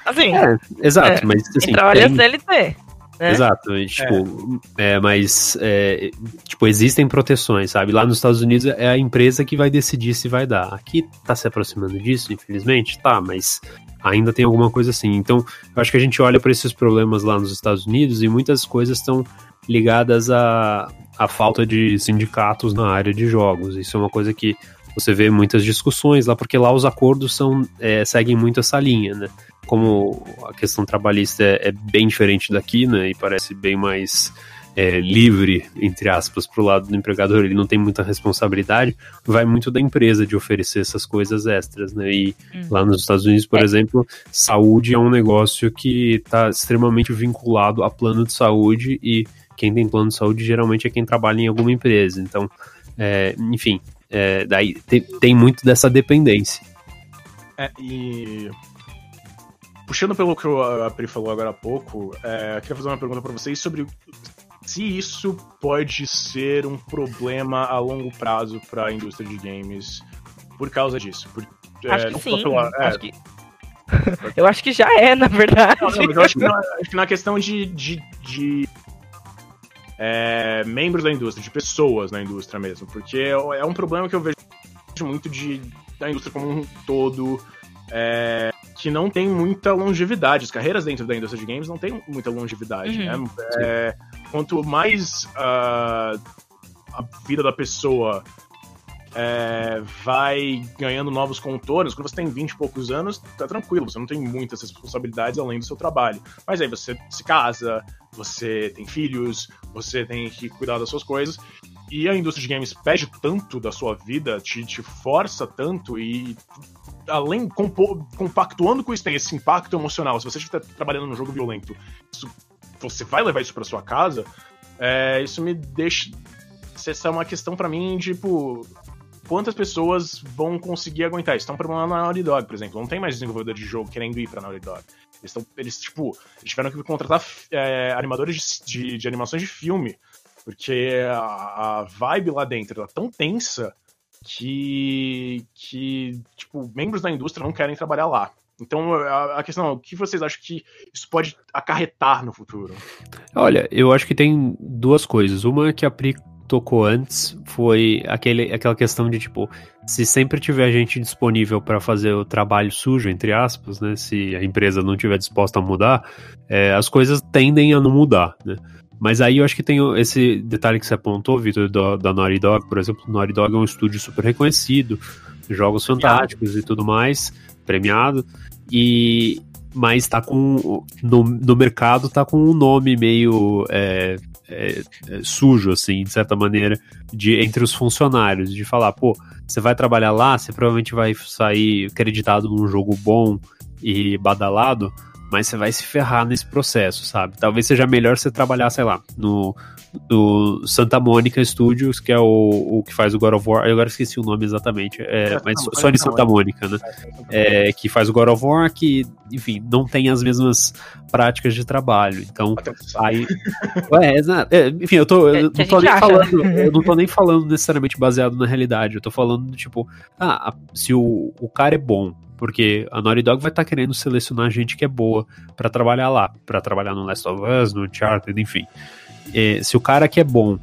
assim, é, exato, é, mas assim, quem trabalha tem... CLT. Né? Exato, e, tipo, é. é mas é, tipo, existem proteções, sabe? Lá nos Estados Unidos é a empresa que vai decidir se vai dar. Aqui tá se aproximando disso, infelizmente, tá, mas ainda tem alguma coisa assim. Então, eu acho que a gente olha para esses problemas lá nos Estados Unidos e muitas coisas estão ligadas à, à falta de sindicatos na área de jogos. Isso é uma coisa que você vê muitas discussões lá, porque lá os acordos são, é, seguem muito essa linha, né? Como a questão trabalhista é, é bem diferente daqui, né? E parece bem mais é, livre, entre aspas, para o lado do empregador, ele não tem muita responsabilidade, vai muito da empresa de oferecer essas coisas extras, né? E uhum. lá nos Estados Unidos, por é. exemplo, saúde é um negócio que está extremamente vinculado a plano de saúde e quem tem plano de saúde geralmente é quem trabalha em alguma empresa. Então, é, enfim, é, daí tem, tem muito dessa dependência. É, e puxando pelo que a Pri falou agora há pouco, é, eu queria fazer uma pergunta para vocês sobre se isso pode ser um problema a longo prazo para a indústria de games por causa disso. Por, é, acho que sim. Pela, é, acho que... eu acho que já é, na verdade. Não, não, eu acho que na, acho que na questão de, de, de é, membros da indústria, de pessoas na indústria mesmo, porque é, é um problema que eu vejo muito de, da indústria como um todo, é, que não tem muita longevidade. As carreiras dentro da indústria de games não tem muita longevidade. Uhum. Né? É, quanto mais uh, a vida da pessoa é, vai ganhando novos contornos. Quando você tem 20 e poucos anos, tá tranquilo, você não tem muitas responsabilidades além do seu trabalho. Mas aí você se casa, você tem filhos, você tem que cuidar das suas coisas. E a indústria de games pede tanto da sua vida, te, te força tanto e além compactuando com isso tem esse impacto emocional. Se você estiver trabalhando num jogo violento, isso, você vai levar isso para sua casa. É, isso me deixa essa é uma questão para mim, tipo, quantas pessoas vão conseguir aguentar? Tem um problema na Naughty Dog, por exemplo. Não tem mais desenvolvedor de jogo querendo ir pra Naughty Dog. Eles, tão, eles tipo, eles tiveram que contratar é, animadores de, de, de, animações de filme. Porque a, a vibe lá dentro é tão tensa que, que, tipo, membros da indústria não querem trabalhar lá. Então, a, questão é, o que vocês acham que isso pode acarretar no futuro? Olha, eu acho que tem duas coisas. Uma que a Pri tocou antes foi aquele, aquela questão de tipo, se sempre tiver gente disponível para fazer o trabalho sujo, entre aspas, né? Se a empresa não tiver disposta a mudar, é, as coisas tendem a não mudar, né? Mas aí eu acho que tem esse detalhe que você apontou, Vitor, da Naughty Dog, por exemplo. Naughty Dog é um estúdio super reconhecido, jogos fantásticos e tudo mais, premiado. E mas tá com no, no mercado tá com um nome meio é, é, é, sujo, assim, de certa maneira, de entre os funcionários, de falar, pô, você vai trabalhar lá, você provavelmente vai sair acreditado num jogo bom e badalado, mas você vai se ferrar nesse processo, sabe? Talvez seja melhor você trabalhar, sei lá, no, do Santa Mônica Studios, que é o, o que faz o God of War. Eu agora esqueci o nome exatamente, é, é mas não, Sony Santa Mônica, né? É, que faz o God of War, que, enfim, não tem as mesmas práticas de trabalho. Então, aí. é, é, enfim, eu tô. Eu não tô nem falando. Eu não tô nem falando necessariamente baseado na realidade. Eu tô falando, tipo, ah, se o, o cara é bom, porque a Naughty Dog vai estar tá querendo selecionar gente que é boa para trabalhar lá, para trabalhar no Last of Us, no Uncharted, enfim. É, se o cara que é bom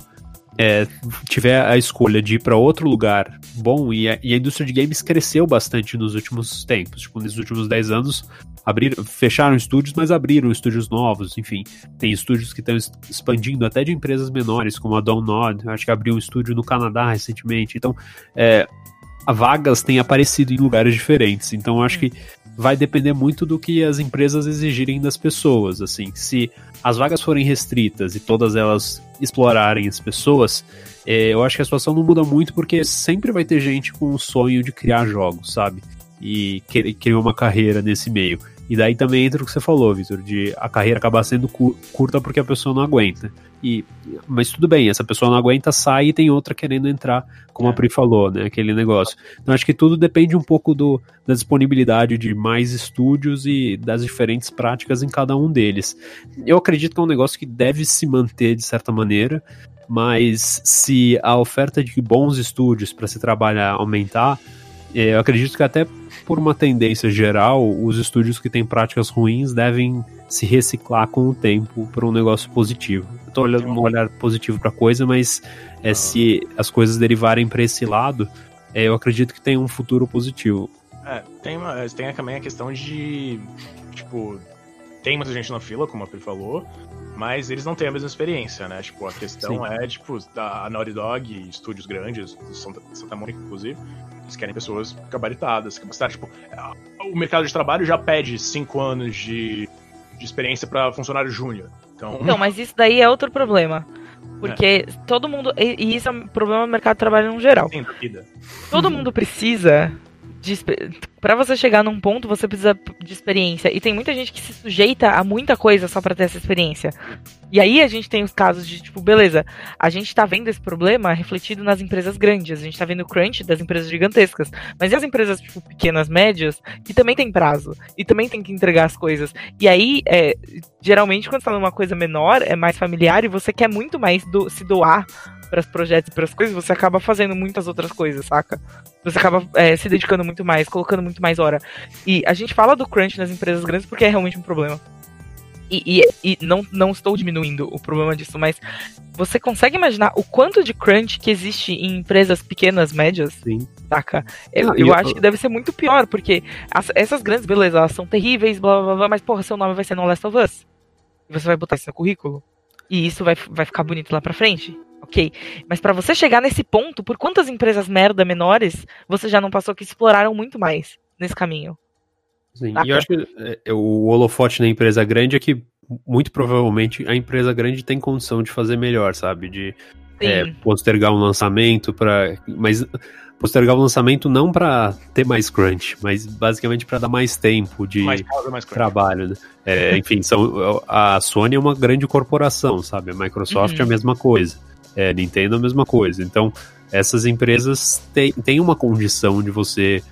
é, tiver a escolha de ir para outro lugar bom, e a, e a, indústria de games cresceu bastante nos últimos tempos, tipo, nos últimos 10 anos, abriram, fecharam estúdios, mas abriram estúdios novos, enfim, tem estúdios que estão expandindo até de empresas menores, como a Download, acho que abriu um estúdio no Canadá recentemente, então, é, vagas têm aparecido em lugares diferentes, então acho que vai depender muito do que as empresas exigirem das pessoas. Assim, se as vagas forem restritas e todas elas explorarem as pessoas, é, eu acho que a situação não muda muito porque sempre vai ter gente com o sonho de criar jogos, sabe? E criar uma carreira nesse meio. E daí também entra o que você falou, Vitor, de a carreira acabar sendo curta porque a pessoa não aguenta. E, mas tudo bem, essa pessoa não aguenta, sai e tem outra querendo entrar, como a Pri falou, né? Aquele negócio. Então acho que tudo depende um pouco do, da disponibilidade de mais estúdios e das diferentes práticas em cada um deles. Eu acredito que é um negócio que deve se manter de certa maneira, mas se a oferta de bons estúdios para se trabalhar aumentar, é, eu acredito que até por uma tendência geral, os estúdios que têm práticas ruins devem se reciclar com o tempo para um negócio positivo. Eu tô olhando um olhar positivo para a coisa, mas é, se as coisas derivarem para esse lado, é, eu acredito que tem um futuro positivo. É, tem, uma, tem também a questão de, tipo, tem muita gente na fila, como a Pri falou, mas eles não têm a mesma experiência, né? Tipo, a questão Sim. é, tipo, a Naughty Dog, estúdios grandes, Santa, Santa Mônica, inclusive, eles querem pessoas gabaritadas, capacidade. Tipo, o mercado de trabalho já pede cinco anos de, de experiência para funcionário júnior. Então... Não, mas isso daí é outro problema. Porque é. todo mundo. E, isso é um problema do mercado de trabalho no geral. Sim, vida. Todo mundo precisa para você chegar num ponto, você precisa de experiência. E tem muita gente que se sujeita a muita coisa só para ter essa experiência. E aí a gente tem os casos de, tipo, beleza, a gente tá vendo esse problema refletido nas empresas grandes. A gente tá vendo o crunch das empresas gigantescas. Mas e as empresas, tipo, pequenas, médias, que também tem prazo. E também tem que entregar as coisas. E aí, é, geralmente, quando você tá numa coisa menor, é mais familiar e você quer muito mais do, se doar para projetos e para as coisas, você acaba fazendo muitas outras coisas, saca? Você acaba é, se dedicando muito mais, colocando muito mais hora. E a gente fala do crunch nas empresas grandes porque é realmente um problema. E, e, e, não, não estou diminuindo o problema disso, mas você consegue imaginar o quanto de crunch que existe em empresas pequenas, médias? Sim. Saca? Eu, eu, eu acho que deve ser muito pior, porque as, essas grandes, beleza, elas são terríveis, blá blá blá, mas porra, seu nome vai ser no Last of Us. E você vai botar isso no currículo? E isso vai, vai ficar bonito lá pra frente? Ok. Mas para você chegar nesse ponto, por quantas empresas merda menores você já não passou que exploraram muito mais nesse caminho? Sim, e eu acho que é, o holofote na empresa grande é que muito provavelmente a empresa grande tem condição de fazer melhor, sabe? De é, postergar um lançamento para, mas postergar o lançamento não para ter mais crunch, mas basicamente para dar mais tempo de mais mais trabalho. Né? É, enfim, são, a Sony é uma grande corporação, sabe? A Microsoft uhum. é a uhum. mesma coisa, é, Nintendo a mesma coisa. Então, essas empresas têm, têm uma condição de você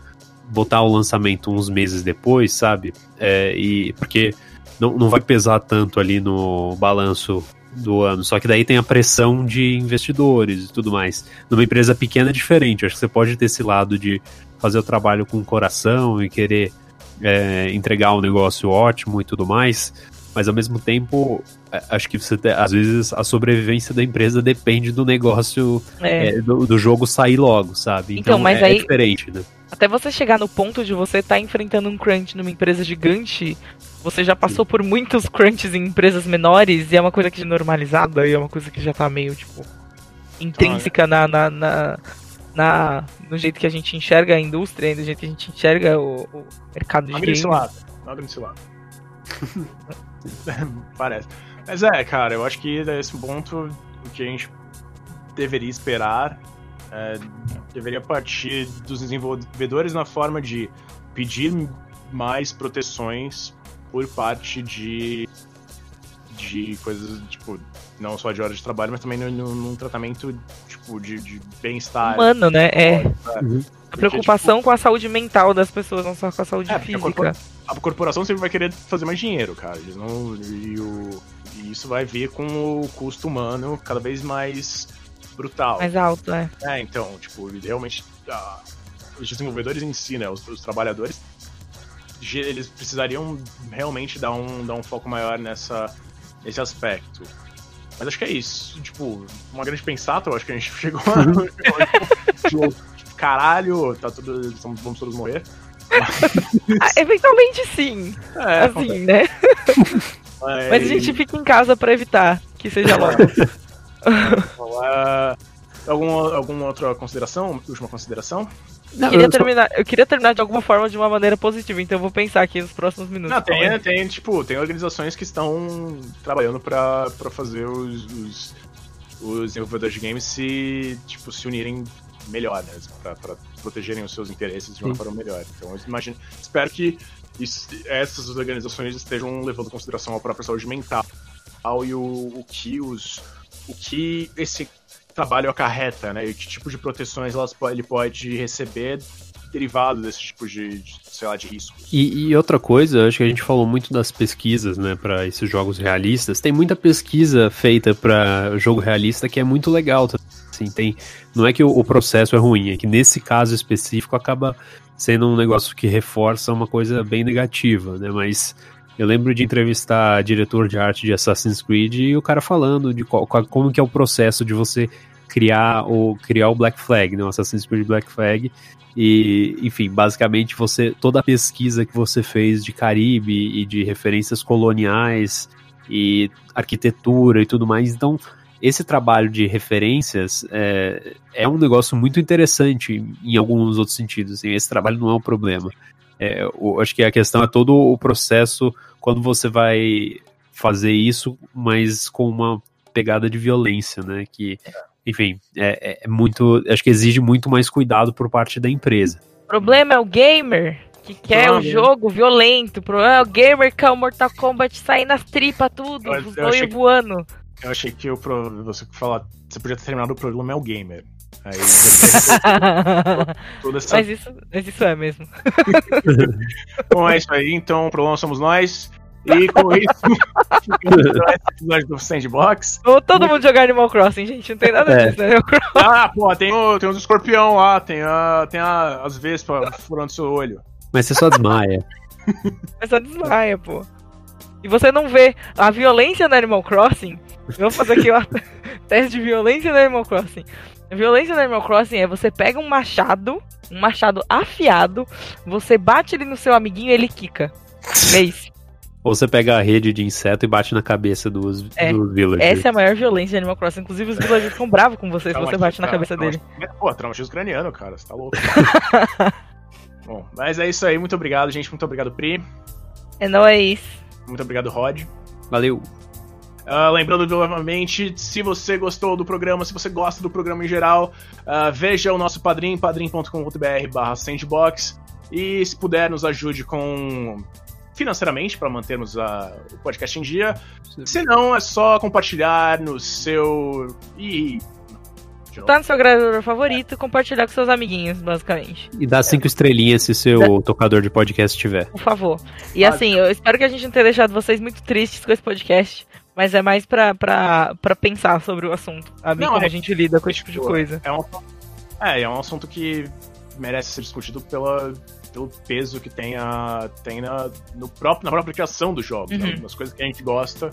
botar o lançamento uns meses depois, sabe? É, e porque não, não vai pesar tanto ali no balanço do ano. Só que daí tem a pressão de investidores e tudo mais. Numa empresa pequena é diferente. Acho que você pode ter esse lado de fazer o trabalho com o coração e querer é, entregar um negócio ótimo e tudo mais. Mas ao mesmo tempo, é, acho que você tem, às vezes a sobrevivência da empresa depende do negócio, é. É, do, do, jogo sair logo, sabe? Então, então mas é, aí, é diferente, né? Até você chegar no ponto de você estar tá enfrentando um crunch numa empresa gigante, você já passou por muitos crunches em empresas menores e é uma coisa que é normalizada e é uma coisa que já tá meio, tipo, intrínseca na, na, na, na no jeito que a gente enxerga a indústria, no jeito que a gente enxerga o, o mercado de games. lado. Abre nesse lado. Parece. Mas é, cara, eu acho que nesse ponto o que a gente deveria esperar é, deveria partir dos desenvolvedores na forma de pedir mais proteções por parte de de coisas, tipo, não só de horas de trabalho, mas também num, tratamento, tipo, de, de bem-estar. Humano, né? É. Uhum. A preocupação tipo, com a saúde mental das pessoas, não só com a saúde é, física. A, corporação sempre vai querer fazer mais dinheiro, cara. Eles não, e, o, e isso vai vir com o custo humano cada vez mais brutal. Mais alto, é. É, então, tipo, realmente, ah, os desenvolvedores em si, né, os, os trabalhadores, eles precisariam realmente dar um, dar um foco maior nessa, nesse aspecto. Mas acho que é isso. Tipo, uma grande pensata, eu acho que a gente chegou a. tipo, caralho, tá tudo. Vamos todos morrer. Ah, eventualmente sim. É, assim, né? Mas... Mas... a gente fica em casa para evitar que seja logo. Uh, alguma, alguma outra consideração? Última consideração? Não, queria eu, terminar, só... eu queria terminar de alguma forma de uma maneira positiva, então eu vou pensar aqui nos próximos minutos. Não, tem, tem, tipo, tem organizações que estão trabalhando para fazer os, os, os, desenvolvedores de games se, tipo, se unirem melhor, né? Pra, pra protegerem os seus interesses de uma Sim. forma melhor. Então, eu imagino, espero que isso, essas organizações estejam levando em consideração a própria saúde mental e o, o que os o que esse trabalho acarreta, né? E que tipo de proteções elas, ele pode receber derivado desse tipo de, de, sei lá, de riscos. E, e, outra coisa, acho que a gente falou muito das pesquisas, né, para esses jogos realistas. Tem muita pesquisa feita para jogo realista que é muito legal. Assim, tem, não é que o, o, processo é ruim, é que nesse caso específico acaba sendo um negócio que reforça uma coisa bem negativa, né? Mas eu lembro de entrevistar diretor de arte de Assassin's Creed e o cara falando de qual, qual, como que é o processo de você criar o criar o Black Flag, né, o Assassin's Creed Black Flag. E, enfim, basicamente você toda a pesquisa que você fez de Caribe e de referências coloniais e arquitetura e tudo mais, então esse trabalho de referências é, é um negócio muito interessante em alguns outros sentidos. Assim, esse trabalho não é um problema. É, o, acho que a questão é todo o processo quando você vai fazer isso, mas com uma pegada de violência, né? Que, enfim, é, é muito. Acho que exige muito mais cuidado por parte da empresa. O problema é o gamer que quer o jogo violento. O problema é o gamer que é o Mortal Kombat sair nas tripas, tudo, os dois voando. Eu achei que o pro, você falar, você podia ter terminado o problema é o gamer. Aí essa... mas, isso, mas isso é mesmo. Bom, é isso aí. Então, o problema somos nós. E com isso, esse episódio do Sandbox. Ou todo mundo jogar Animal Crossing, gente. Não tem nada é. disso, né? Ah, pô, tem, o, tem os escorpião lá, tem, a, tem a, as vespas furando seu olho. Mas você só desmaia. Mas só desmaia, pô. E você não vê a violência no Animal Crossing. Vamos fazer aqui o teste de violência no Animal Crossing. A violência no Animal Crossing é você pega um machado, um machado afiado, você bate ele no seu amiguinho e ele quica. É isso. Ou você pega a rede de inseto e bate na cabeça dos, É, dos villagers. Essa é a maior violência de Animal Crossing. Inclusive, os villagers ficam bravos com você se você bate na cara, cabeça dele. traumatismo- Pô, traumatismo craniano, cara, você tá louco. Bom, mas é isso aí, muito obrigado, gente. Muito obrigado, Pri. É nóis. Muito obrigado, Rod. Valeu. Ah, lembrando novamente, se você gostou do programa, se você gosta do programa em geral, ah, veja o nosso padrim, padrim.com.br barra sandbox. E se puder, nos ajude com financeiramente para mantermos a- o podcast em dia. Se não, é só compartilhar no seu. E. Tá no seu agregador favorito, compartilhar com seus amiguinhos, basicamente. E dá cinco estrelinhas se seu tocador de podcast tiver. Por favor. E Ah, assim, eu espero que a gente não tenha deixado vocês muito tristes com esse podcast. Mas é mais pra, pra, pra pensar sobre o assunto. Sabe? Não, Como é- a gente lida com esse tipo de coisa. É um, é, é um assunto que merece ser discutido pela, pelo peso que tem, a, tem na, no próprio, na própria criação dos jogos, né? Uhum. nas coisas que a gente gosta.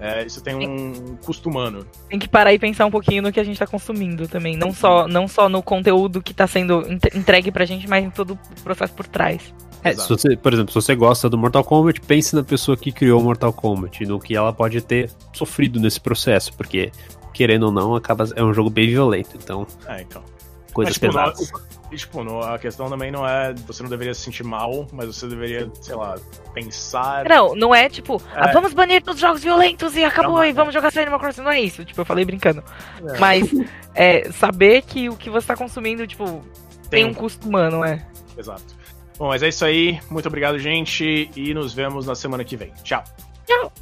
É, isso tem um custo humano. Tem que parar e pensar um pouquinho no que a gente tá consumindo também. Não só, não só no conteúdo que tá sendo entre- entregue pra gente, mas em todo o processo por trás. É, se você, por exemplo, se você gosta do Mortal Kombat, pense na pessoa que criou o Mortal Kombat, no que ela pode ter sofrido nesse processo, porque, querendo ou não, acaba, é um jogo bem violento, então, É, então. coisas Mas, tipo, pesadas. E, tipo, não- a questão também não é. Você não deveria se sentir mal, mas você deveria, sei lá, pensar. Não, não é tipo, É. ah, vamos banir todos os jogos violentos e acabou, Não, e é. vamos jogar só Animal Crossing. Não é isso, tipo, eu falei brincando. É. Mas é, saber que o que você tá consumindo, tipo, tem um custo humano, é. Exato. Bom, mas é isso aí. Muito obrigado, gente. E nos vemos na semana que vem. Tchau. Tchau!